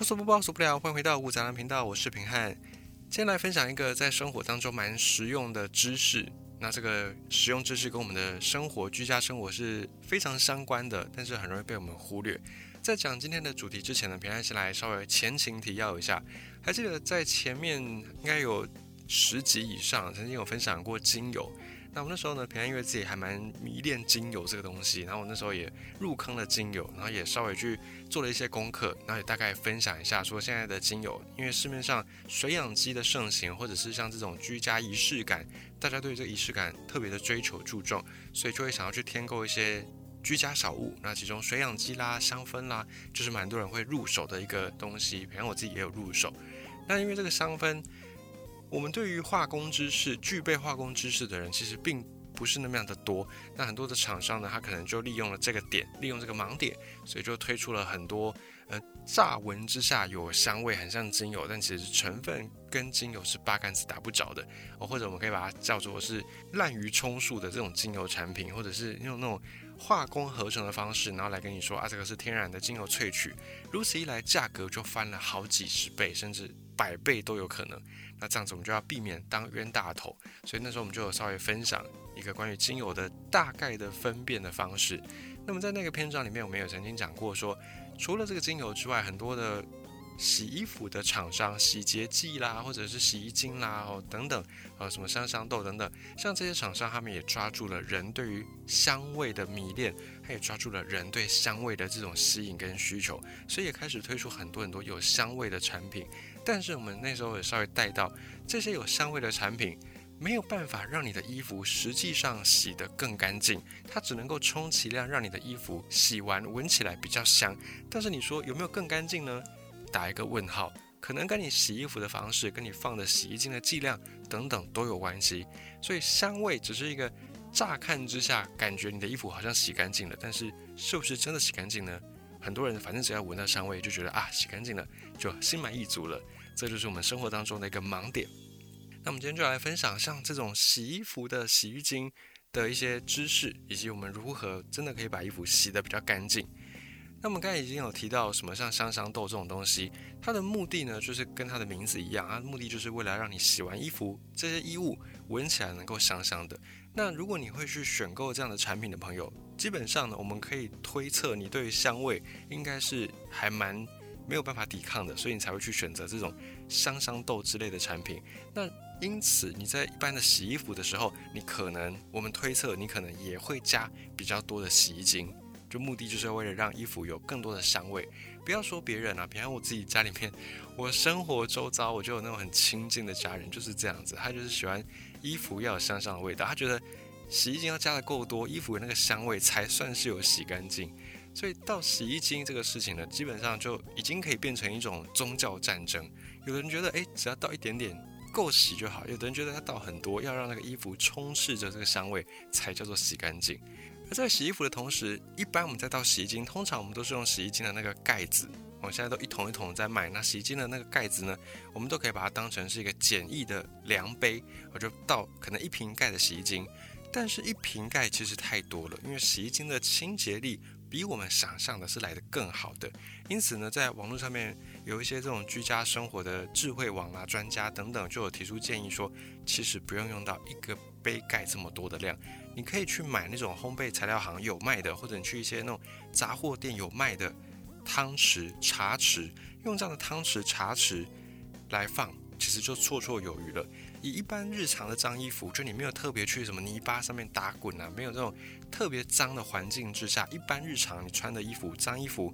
无所不包，所不了。欢迎回到五杂粮频道，我是平汉。今天来分享一个在生活当中蛮实用的知识。那这个实用知识跟我们的生活、居家生活是非常相关的，但是很容易被我们忽略。在讲今天的主题之前呢，平汉先来稍微前情提要一下。还记得在前面应该有十集以上，曾经有分享过精油。那我那时候呢，平安因为自己还蛮迷恋精油这个东西，然后我那时候也入坑了精油，然后也稍微去做了一些功课，然后也大概分享一下说现在的精油，因为市面上水养机的盛行，或者是像这种居家仪式感，大家对这个仪式感特别的追求注重，所以就会想要去添购一些居家小物。那其中水养机啦、香氛啦，就是蛮多人会入手的一个东西，平安我自己也有入手。那因为这个香氛。我们对于化工知识、具备化工知识的人，其实并不是那么样的多。那很多的厂商呢，他可能就利用了这个点，利用这个盲点，所以就推出了很多呃，乍闻之下有香味，很像精油，但其实成分跟精油是八竿子打不着的。哦，或者我们可以把它叫做是滥竽充数的这种精油产品，或者是用那种化工合成的方式，然后来跟你说啊，这个是天然的精油萃取。如此一来，价格就翻了好几十倍，甚至百倍都有可能。那这样子我们就要避免当冤大头，所以那时候我们就有稍微分享一个关于精油的大概的分辨的方式。那么在那个篇章里面，我们有曾经讲过说，除了这个精油之外，很多的洗衣服的厂商、洗洁剂啦，或者是洗衣精啦，哦等等，呃什么香香豆等等，像这些厂商，他们也抓住了人对于香味的迷恋，他也抓住了人对香味的这种吸引跟需求，所以也开始推出很多很多有香味的产品。但是我们那时候也稍微带到，这些有香味的产品没有办法让你的衣服实际上洗得更干净，它只能够充其量让你的衣服洗完闻起来比较香。但是你说有没有更干净呢？打一个问号，可能跟你洗衣服的方式、跟你放的洗衣精的剂量等等都有关系。所以香味只是一个乍看之下感觉你的衣服好像洗干净了，但是是不是真的洗干净呢？很多人反正只要闻到香味就觉得啊洗干净了，就心满意足了。这就是我们生活当中的一个盲点。那我们今天就来分享像这种洗衣服的洗浴巾的一些知识，以及我们如何真的可以把衣服洗得比较干净。那我们刚才已经有提到什么像香香豆这种东西，它的目的呢就是跟它的名字一样，它的目的就是为了让你洗完衣服这些衣物闻起来能够香香的。那如果你会去选购这样的产品的朋友，基本上呢，我们可以推测你对于香味应该是还蛮没有办法抵抗的，所以你才会去选择这种香香豆之类的产品。那因此你在一般的洗衣服的时候，你可能我们推测你可能也会加比较多的洗衣精，就目的就是为了让衣服有更多的香味。不要说别人啊，比方我自己家里面，我生活周遭我就有那种很亲近的家人就是这样子，他就是喜欢衣服要有香香的味道，他觉得。洗衣精要加的够多，衣服的那个香味才算是有洗干净。所以到洗衣精这个事情呢，基本上就已经可以变成一种宗教战争。有的人觉得，诶，只要倒一点点够洗就好；有的人觉得它倒很多，要让那个衣服充斥着这个香味才叫做洗干净。而在洗衣服的同时，一般我们在倒洗衣精，通常我们都是用洗衣精的那个盖子。我们现在都一桶一桶在卖，那洗衣精的那个盖子呢，我们都可以把它当成是一个简易的量杯，我就倒可能一瓶盖的洗衣精。但是，一瓶盖其实太多了，因为洗衣精的清洁力比我们想象的是来的更好的。因此呢，在网络上面有一些这种居家生活的智慧网啊、专家等等，就有提出建议说，其实不用用到一个杯盖这么多的量，你可以去买那种烘焙材料行有卖的，或者你去一些那种杂货店有卖的汤匙、茶匙，用这样的汤匙、茶匙来放，其实就绰绰有余了。以一般日常的脏衣服，就你没有特别去什么泥巴上面打滚啊，没有这种特别脏的环境之下，一般日常你穿的衣服、脏衣服，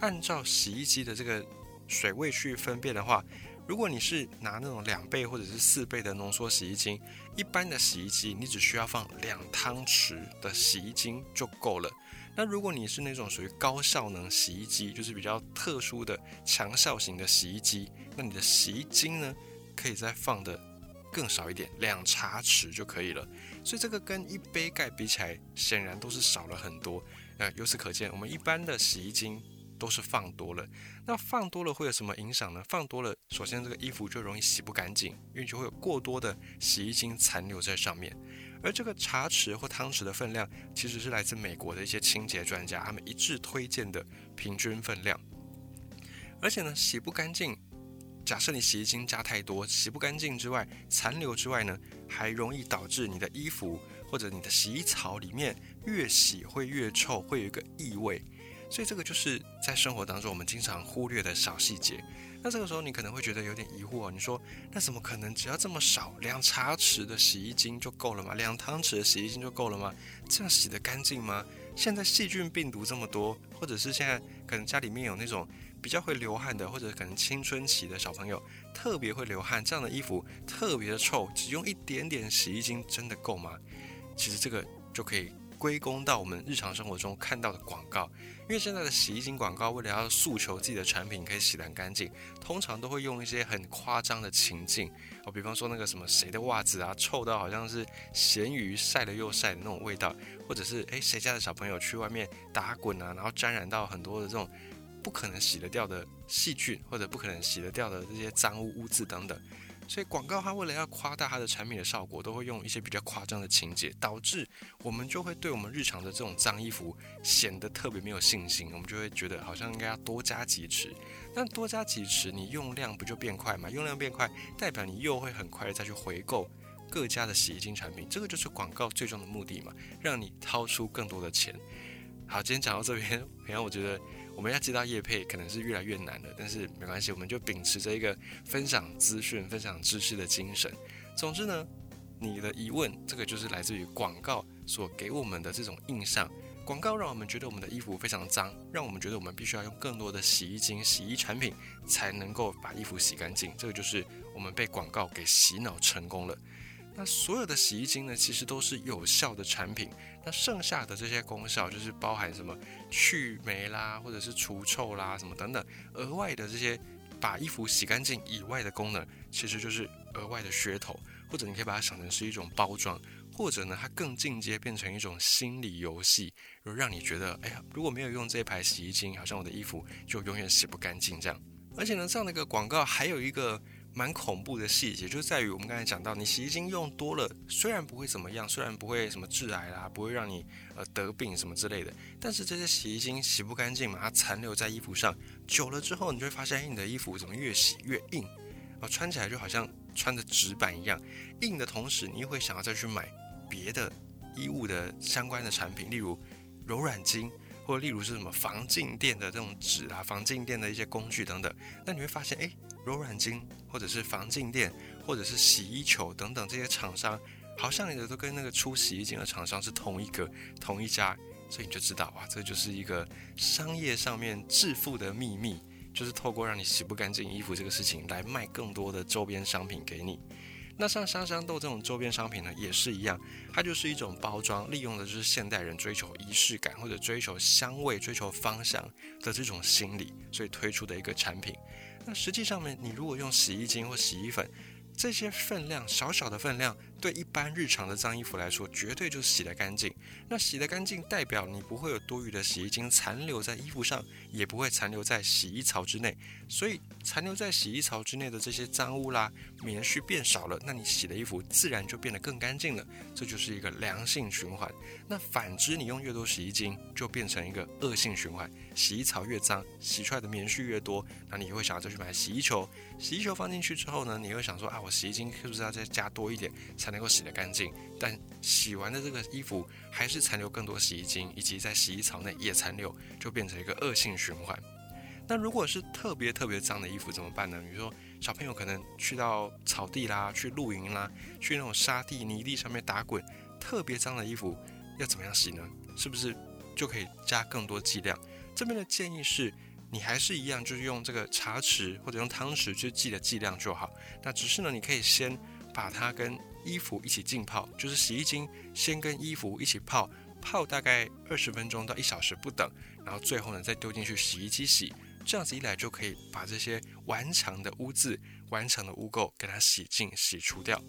按照洗衣机的这个水位去分辨的话，如果你是拿那种两倍或者是四倍的浓缩洗衣精，一般的洗衣机你只需要放两汤匙的洗衣精就够了。那如果你是那种属于高效能洗衣机，就是比较特殊的强效型的洗衣机，那你的洗衣精呢，可以再放的。更少一点，两茶匙就可以了。所以这个跟一杯盖比起来，显然都是少了很多。呃，由此可见，我们一般的洗衣精都是放多了。那放多了会有什么影响呢？放多了，首先这个衣服就容易洗不干净，因为就会有过多的洗衣精残留在上面。而这个茶匙或汤匙的分量，其实是来自美国的一些清洁专家，他们一致推荐的平均分量。而且呢，洗不干净。假设你洗衣精加太多，洗不干净之外，残留之外呢，还容易导致你的衣服或者你的洗衣槽里面越洗会越臭，会有一个异味。所以这个就是在生活当中我们经常忽略的小细节。那这个时候你可能会觉得有点疑惑，你说那怎么可能只要这么少，两茶匙的洗衣精就够了吗？两汤匙的洗衣精就够了吗？这样洗得干净吗？现在细菌病毒这么多，或者是现在可能家里面有那种比较会流汗的，或者可能青春期的小朋友特别会流汗，这样的衣服特别的臭，只用一点点洗衣精真的够吗？其实这个就可以。归功到我们日常生活中看到的广告，因为现在的洗衣精广告为了要诉求自己的产品可以洗得很干净，通常都会用一些很夸张的情境哦，比方说那个什么谁的袜子啊臭到好像是咸鱼晒了又晒的那种味道，或者是诶谁家的小朋友去外面打滚啊，然后沾染到很多的这种不可能洗得掉的细菌，或者不可能洗得掉的这些脏污污渍等等。所以广告它为了要夸大它的产品的效果，都会用一些比较夸张的情节，导致我们就会对我们日常的这种脏衣服显得特别没有信心。我们就会觉得好像应该要多加几尺，但多加几尺，你用量不就变快吗？用量变快，代表你又会很快的再去回购各家的洗衣精产品。这个就是广告最终的目的嘛，让你掏出更多的钱。好，今天讲到这边，然后我觉得。我们要接到叶配可能是越来越难了，但是没关系，我们就秉持着一个分享资讯、分享知识的精神。总之呢，你的疑问，这个就是来自于广告所给我们的这种印象。广告让我们觉得我们的衣服非常脏，让我们觉得我们必须要用更多的洗衣精、洗衣产品才能够把衣服洗干净。这个就是我们被广告给洗脑成功了。那所有的洗衣精呢，其实都是有效的产品。那剩下的这些功效，就是包含什么去霉啦，或者是除臭啦，什么等等，额外的这些把衣服洗干净以外的功能，其实就是额外的噱头，或者你可以把它想成是一种包装，或者呢，它更进阶变成一种心理游戏，就让你觉得，哎呀，如果没有用这一排洗衣精，好像我的衣服就永远洗不干净这样。而且呢，这样的一个广告还有一个。蛮恐怖的细节，就在于我们刚才讲到，你洗衣精用多了，虽然不会怎么样，虽然不会什么致癌啦，不会让你呃得病什么之类的，但是这些洗衣精洗不干净嘛，它残留在衣服上，久了之后，你就会发现，哎，你的衣服怎么越洗越硬，啊，穿起来就好像穿着纸板一样，硬的同时，你又会想要再去买别的衣物的相关的产品，例如柔软巾，或例如是什么防静电的这种纸啊，防静电的一些工具等等，那你会发现，哎。柔软巾，或者是防静电，或者是洗衣球等等这些厂商，好像你的都跟那个出洗衣精的厂商是同一个、同一家，所以你就知道哇，这就是一个商业上面致富的秘密，就是透过让你洗不干净衣服这个事情来卖更多的周边商品给你。那像香香豆这种周边商品呢，也是一样，它就是一种包装，利用的就是现代人追求仪式感或者追求香味、追求芳香的这种心理，所以推出的一个产品。那实际上面，你如果用洗衣精或洗衣粉，这些分量小小的分量。对一般日常的脏衣服来说，绝对就是洗得干净。那洗得干净，代表你不会有多余的洗衣精残留在衣服上，也不会残留在洗衣槽之内。所以，残留在洗衣槽之内的这些脏污啦、棉絮变少了，那你洗的衣服自然就变得更干净了。这就是一个良性循环。那反之，你用越多洗衣精，就变成一个恶性循环。洗衣槽越脏，洗出来的棉絮越多，那你会想要再去买洗衣球。洗衣球放进去之后呢，你会想说啊，我洗衣精是不是要再加多一点？才能够洗得干净，但洗完的这个衣服还是残留更多洗衣精，以及在洗衣槽内也残留，就变成一个恶性循环。那如果是特别特别脏的衣服怎么办呢？比如说小朋友可能去到草地啦，去露营啦，去那种沙地、泥地上面打滚，特别脏的衣服要怎么样洗呢？是不是就可以加更多剂量？这边的建议是，你还是一样，就是用这个茶匙或者用汤匙去记的剂量就好。那只是呢，你可以先。把它跟衣服一起浸泡，就是洗衣精先跟衣服一起泡，泡大概二十分钟到一小时不等，然后最后呢再丢进去洗衣机洗，这样子一来就可以把这些顽强的污渍、顽强的污垢给它洗净、洗除掉。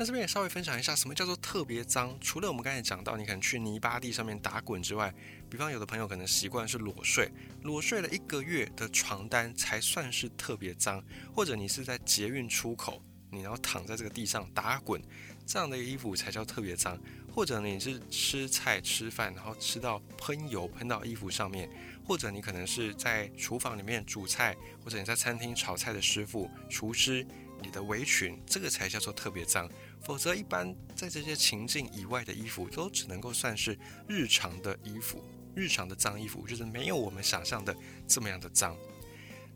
那这边也稍微分享一下，什么叫做特别脏？除了我们刚才讲到，你可能去泥巴地上面打滚之外，比方有的朋友可能习惯是裸睡，裸睡了一个月的床单才算是特别脏，或者你是在捷运出口。你要躺在这个地上打滚，这样的衣服才叫特别脏。或者你是吃菜吃饭，然后吃到喷油喷到衣服上面，或者你可能是在厨房里面煮菜，或者你在餐厅炒菜的师傅、厨师，你的围裙这个才叫做特别脏。否则，一般在这些情境以外的衣服，都只能够算是日常的衣服，日常的脏衣服，就是没有我们想象的这么样的脏。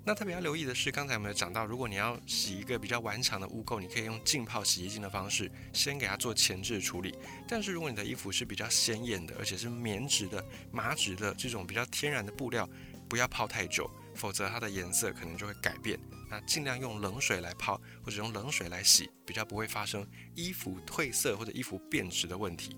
那特别要留意的是，刚才我们有讲到，如果你要洗一个比较顽强的污垢，你可以用浸泡洗衣精的方式，先给它做前置处理。但是如果你的衣服是比较鲜艳的，而且是棉质的、麻质的这种比较天然的布料，不要泡太久，否则它的颜色可能就会改变。那尽量用冷水来泡，或者用冷水来洗，比较不会发生衣服褪色或者衣服变质的问题。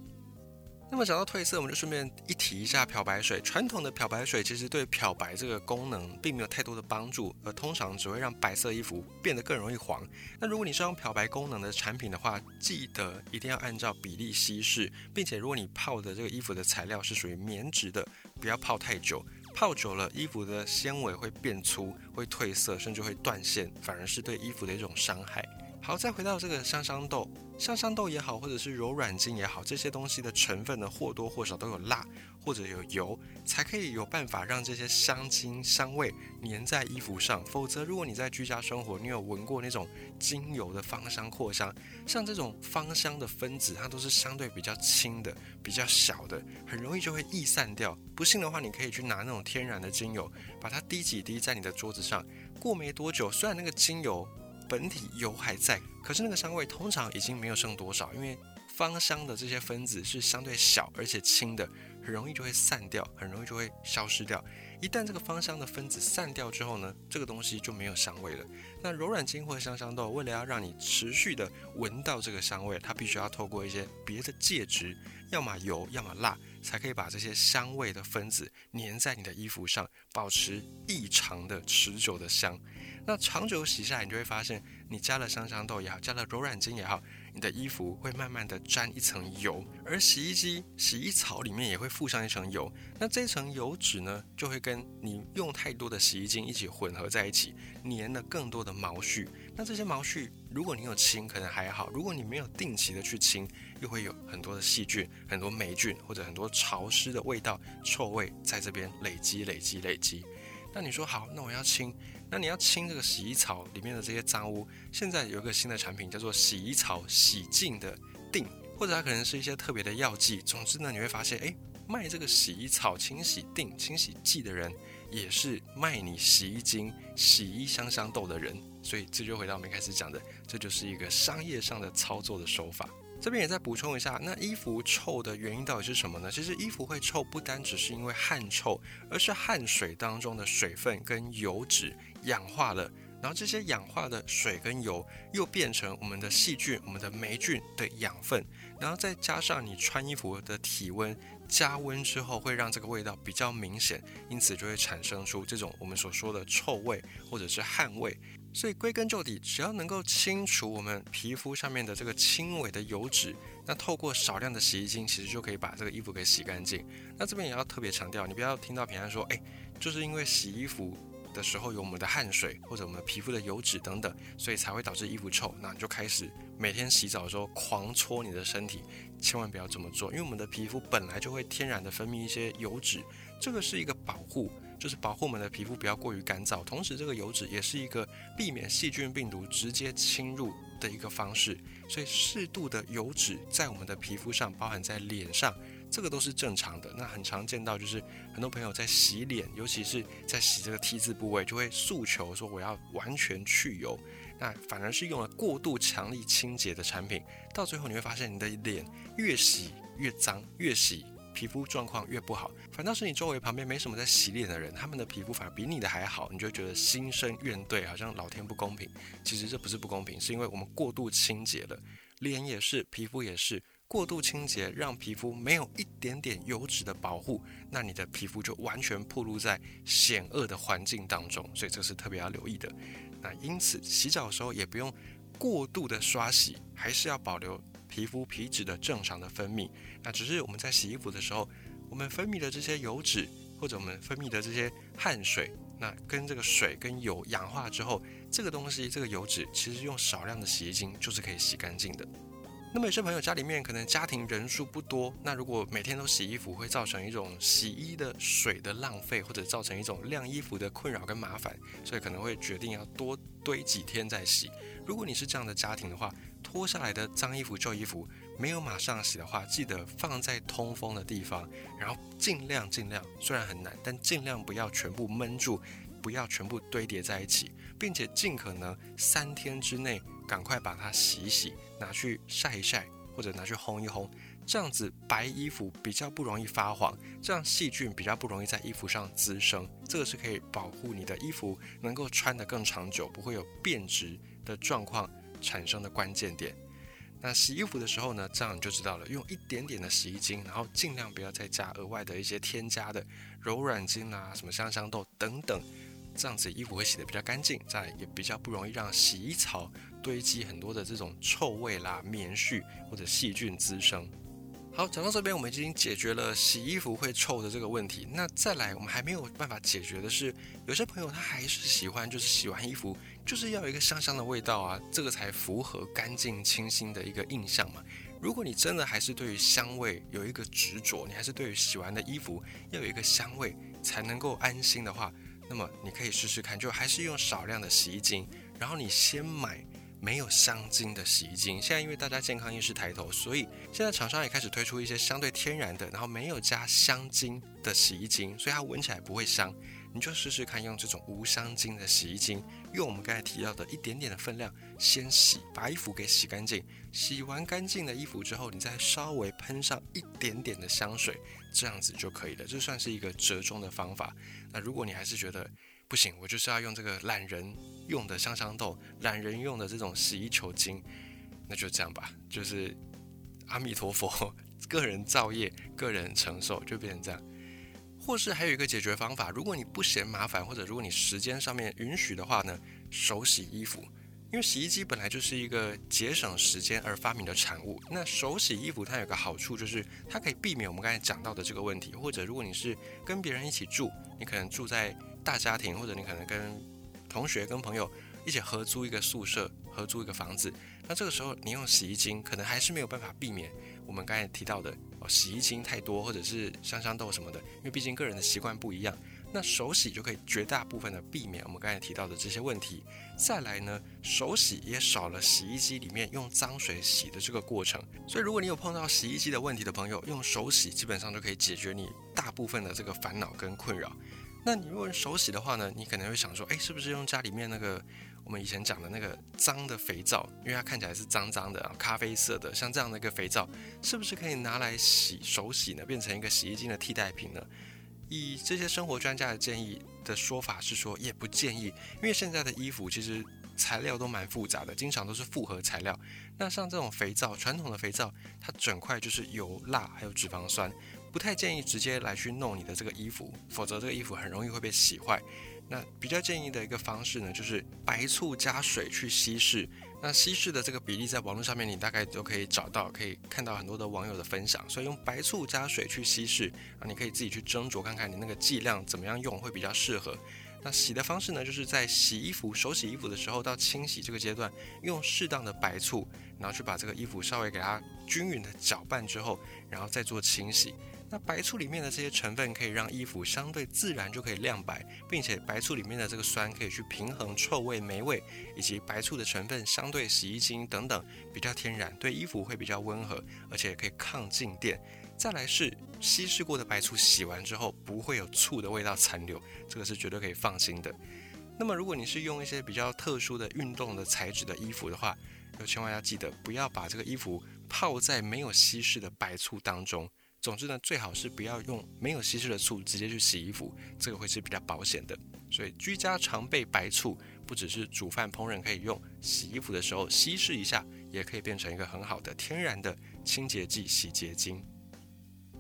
那么讲到褪色，我们就顺便一提一下漂白水。传统的漂白水其实对漂白这个功能并没有太多的帮助，而通常只会让白色衣服变得更容易黄。那如果你是用漂白功能的产品的话，记得一定要按照比例稀释，并且如果你泡的这个衣服的材料是属于棉质的，不要泡太久，泡久了衣服的纤维会变粗，会褪色，甚至会断线，反而是对衣服的一种伤害。好，再回到这个香香豆，香香豆也好，或者是柔软精也好，这些东西的成分呢，或多或少都有蜡或者有油，才可以有办法让这些香精香味粘在衣服上。否则，如果你在居家生活，你有闻过那种精油的芳香扩香，像这种芳香的分子，它都是相对比较轻的、比较小的，很容易就会易散掉。不信的话，你可以去拿那种天然的精油，把它滴几滴在你的桌子上，过没多久，虽然那个精油。本体油还在，可是那个香味通常已经没有剩多少，因为芳香的这些分子是相对小而且轻的，很容易就会散掉，很容易就会消失掉。一旦这个芳香的分子散掉之后呢，这个东西就没有香味了。那柔软精或香香豆，为了要让你持续的闻到这个香味，它必须要透过一些别的介质，要么油，要么蜡，才可以把这些香味的分子粘在你的衣服上，保持异常的持久的香。那长久洗下来，你就会发现，你加了香香豆也好，加了柔软精也好，你的衣服会慢慢的沾一层油，而洗衣机洗衣槽里面也会附上一层油。那这层油脂呢，就会跟你用太多的洗衣精一起混合在一起，粘了更多的毛絮。那这些毛絮，如果你有清，可能还好；如果你没有定期的去清，又会有很多的细菌、很多霉菌或者很多潮湿的味道、臭味在这边累积、累积、累积。那你说好，那我要清。那你要清这个洗衣槽里面的这些脏污，现在有一个新的产品叫做洗衣槽洗净的定，或者它可能是一些特别的药剂。总之呢，你会发现，哎，卖这个洗衣草清洗定、清洗剂的人，也是卖你洗衣精、洗衣香香豆的人。所以这就回到我们一开始讲的，这就是一个商业上的操作的手法。这边也再补充一下，那衣服臭的原因到底是什么呢？其实衣服会臭，不单只是因为汗臭，而是汗水当中的水分跟油脂氧化了，然后这些氧化的水跟油又变成我们的细菌、我们的霉菌的养分，然后再加上你穿衣服的体温加温之后，会让这个味道比较明显，因此就会产生出这种我们所说的臭味或者是汗味。所以归根究底，只要能够清除我们皮肤上面的这个轻微的油脂，那透过少量的洗衣精，其实就可以把这个衣服给洗干净。那这边也要特别强调，你不要听到平安说，哎，就是因为洗衣服的时候有我们的汗水或者我们皮肤的油脂等等，所以才会导致衣服臭。那你就开始每天洗澡的时候狂搓你的身体，千万不要这么做，因为我们的皮肤本来就会天然的分泌一些油脂，这个是一个保护。就是保护我们的皮肤不要过于干燥，同时这个油脂也是一个避免细菌病毒直接侵入的一个方式。所以适度的油脂在我们的皮肤上，包含在脸上，这个都是正常的。那很常见到就是很多朋友在洗脸，尤其是在洗这个 T 字部位，就会诉求说我要完全去油，那反而是用了过度强力清洁的产品，到最后你会发现你的脸越洗越脏，越洗。皮肤状况越不好，反倒是你周围旁边没什么在洗脸的人，他们的皮肤反而比你的还好，你就觉得心生怨怼，好像老天不公平。其实这不是不公平，是因为我们过度清洁了，脸也是，皮肤也是，过度清洁让皮肤没有一点点油脂的保护，那你的皮肤就完全暴露在险恶的环境当中，所以这是特别要留意的。那因此洗澡的时候也不用过度的刷洗，还是要保留。皮肤皮脂的正常的分泌，那只是我们在洗衣服的时候，我们分泌的这些油脂，或者我们分泌的这些汗水，那跟这个水跟油氧化之后，这个东西这个油脂其实用少量的洗衣精就是可以洗干净的。那么有些朋友家里面可能家庭人数不多，那如果每天都洗衣服，会造成一种洗衣的水的浪费，或者造成一种晾衣服的困扰跟麻烦，所以可能会决定要多堆几天再洗。如果你是这样的家庭的话，脱下来的脏衣服、旧衣服没有马上洗的话，记得放在通风的地方，然后尽量尽量，虽然很难，但尽量不要全部闷住，不要全部堆叠在一起，并且尽可能三天之内。赶快把它洗一洗，拿去晒一晒，或者拿去烘一烘，这样子白衣服比较不容易发黄，这样细菌比较不容易在衣服上滋生，这个是可以保护你的衣服能够穿得更长久，不会有变质的状况产生的关键点。那洗衣服的时候呢，这样你就知道了，用一点点的洗衣精，然后尽量不要再加额外的一些添加的柔软精啊，什么香香豆等等。这样子衣服会洗得比较干净，再也比较不容易让洗衣槽堆积很多的这种臭味啦、棉絮或者细菌滋生。好，讲到这边，我们已经解决了洗衣服会臭的这个问题。那再来，我们还没有办法解决的是，有些朋友他还是喜欢，就是洗完衣服就是要有一个香香的味道啊，这个才符合干净清新的一个印象嘛。如果你真的还是对于香味有一个执着，你还是对于洗完的衣服要有一个香味才能够安心的话，那么你可以试试看，就还是用少量的洗衣精，然后你先买没有香精的洗衣精。现在因为大家健康意识抬头，所以现在厂商也开始推出一些相对天然的，然后没有加香精的洗衣精，所以它闻起来不会香。你就试试看，用这种无香精的洗衣精，用我们刚才提到的一点点的分量，先洗，把衣服给洗干净。洗完干净的衣服之后，你再稍微喷上一点点的香水，这样子就可以了。这算是一个折中的方法。那如果你还是觉得不行，我就是要用这个懒人用的香香豆，懒人用的这种洗衣球精，那就这样吧，就是阿弥陀佛，个人造业，个人承受，就变成这样。或是还有一个解决方法，如果你不嫌麻烦，或者如果你时间上面允许的话呢，手洗衣服，因为洗衣机本来就是一个节省时间而发明的产物。那手洗衣服它有个好处就是它可以避免我们刚才讲到的这个问题。或者如果你是跟别人一起住，你可能住在大家庭，或者你可能跟同学、跟朋友一起合租一个宿舍、合租一个房子，那这个时候你用洗衣精可能还是没有办法避免我们刚才提到的。洗衣精太多，或者是香香豆什么的，因为毕竟个人的习惯不一样，那手洗就可以绝大部分的避免我们刚才提到的这些问题。再来呢，手洗也少了洗衣机里面用脏水洗的这个过程，所以如果你有碰到洗衣机的问题的朋友，用手洗基本上就可以解决你大部分的这个烦恼跟困扰。那你如果手洗的话呢，你可能会想说，哎，是不是用家里面那个？我们以前讲的那个脏的肥皂，因为它看起来是脏脏的，咖啡色的，像这样的一个肥皂，是不是可以拿来洗手洗呢？变成一个洗衣精的替代品呢？以这些生活专家的建议的说法是说，也不建议，因为现在的衣服其实材料都蛮复杂的，经常都是复合材料。那像这种肥皂，传统的肥皂，它整块就是油、蜡还有脂肪酸，不太建议直接来去弄你的这个衣服，否则这个衣服很容易会被洗坏。那比较建议的一个方式呢，就是白醋加水去稀释。那稀释的这个比例，在网络上面你大概都可以找到，可以看到很多的网友的分享。所以用白醋加水去稀释啊，你可以自己去斟酌看看你那个剂量怎么样用会比较适合。那洗的方式呢，就是在洗衣服、手洗衣服的时候到清洗这个阶段，用适当的白醋，然后去把这个衣服稍微给它均匀的搅拌之后，然后再做清洗。那白醋里面的这些成分可以让衣服相对自然就可以亮白，并且白醋里面的这个酸可以去平衡臭味、霉味，以及白醋的成分相对洗衣精等等比较天然，对衣服会比较温和，而且可以抗静电。再来是稀释过的白醋，洗完之后不会有醋的味道残留，这个是绝对可以放心的。那么如果你是用一些比较特殊的运动的材质的衣服的话，就千万要记得不要把这个衣服泡在没有稀释的白醋当中。总之呢，最好是不要用没有稀释的醋直接去洗衣服，这个会是比较保险的。所以居家常备白醋，不只是煮饭烹饪可以用，洗衣服的时候稀释一下，也可以变成一个很好的天然的清洁剂、洗洁精。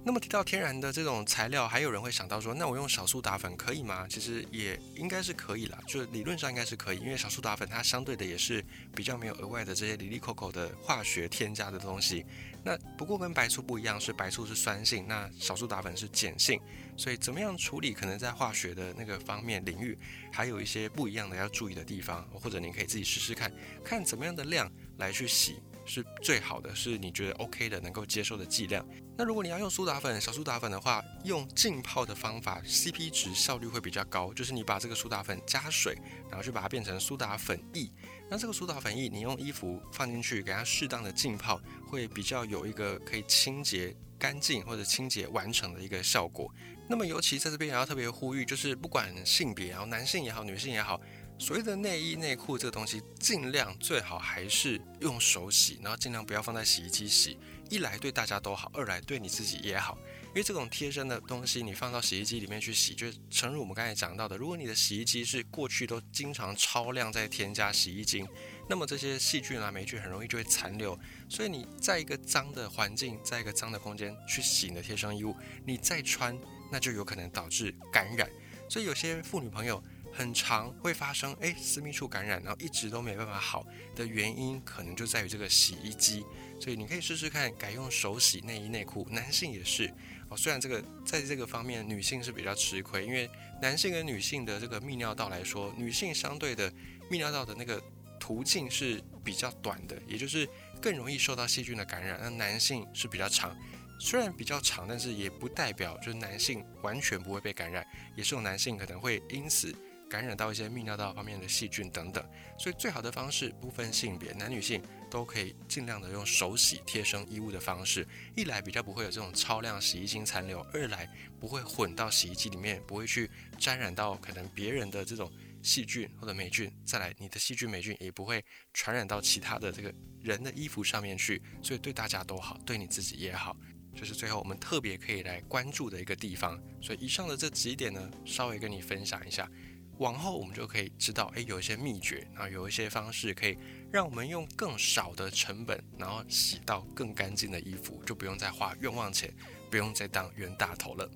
那么提到天然的这种材料，还有人会想到说，那我用小苏打粉可以吗？其实也应该是可以啦，就理论上应该是可以，因为小苏打粉它相对的也是比较没有额外的这些里里口口的化学添加的东西。那不过跟白醋不一样，是白醋是酸性，那小苏打粉是碱性，所以怎么样处理，可能在化学的那个方面领域，还有一些不一样的要注意的地方，或者您可以自己试试看看怎么样的量来去洗。是最好的，是你觉得 OK 的，能够接受的剂量。那如果你要用苏打粉、小苏打粉的话，用浸泡的方法，CP 值效率会比较高。就是你把这个苏打粉加水，然后就把它变成苏打粉液。那这个苏打粉液，你用衣服放进去，给它适当的浸泡，会比较有一个可以清洁干净或者清洁完成的一个效果。那么尤其在这边也要特别呼吁，就是不管性别，然后男性也好，女性也好。所谓的内衣内裤这个东西，尽量最好还是用手洗，然后尽量不要放在洗衣机洗。一来对大家都好，二来对你自己也好。因为这种贴身的东西，你放到洗衣机里面去洗，就诚如我们刚才讲到的，如果你的洗衣机是过去都经常超量在添加洗衣精，那么这些细菌啊、霉菌很容易就会残留。所以你在一个脏的环境，在一个脏的空间去洗你的贴身衣物，你再穿，那就有可能导致感染。所以有些妇女朋友。很长会发生哎私密处感染，然后一直都没办法好的原因，可能就在于这个洗衣机。所以你可以试试看，改用手洗内衣内裤。男性也是哦，虽然这个在这个方面女性是比较吃亏，因为男性跟女性的这个泌尿道来说，女性相对的泌尿道的那个途径是比较短的，也就是更容易受到细菌的感染。那男性是比较长，虽然比较长，但是也不代表就是男性完全不会被感染，也是有男性可能会因此。感染到一些泌尿道方面的细菌等等，所以最好的方式不分性别，男女性都可以尽量的用手洗贴身衣物的方式，一来比较不会有这种超量洗衣精残留，二来不会混到洗衣机里面，不会去沾染到可能别人的这种细菌或者霉菌，再来你的细菌霉菌也不会传染到其他的这个人的衣服上面去，所以对大家都好，对你自己也好，这是最后我们特别可以来关注的一个地方。所以以上的这几点呢，稍微跟你分享一下。往后我们就可以知道，诶，有一些秘诀，然后有一些方式可以让我们用更少的成本，然后洗到更干净的衣服，就不用再花冤枉钱，不用再当冤大头了。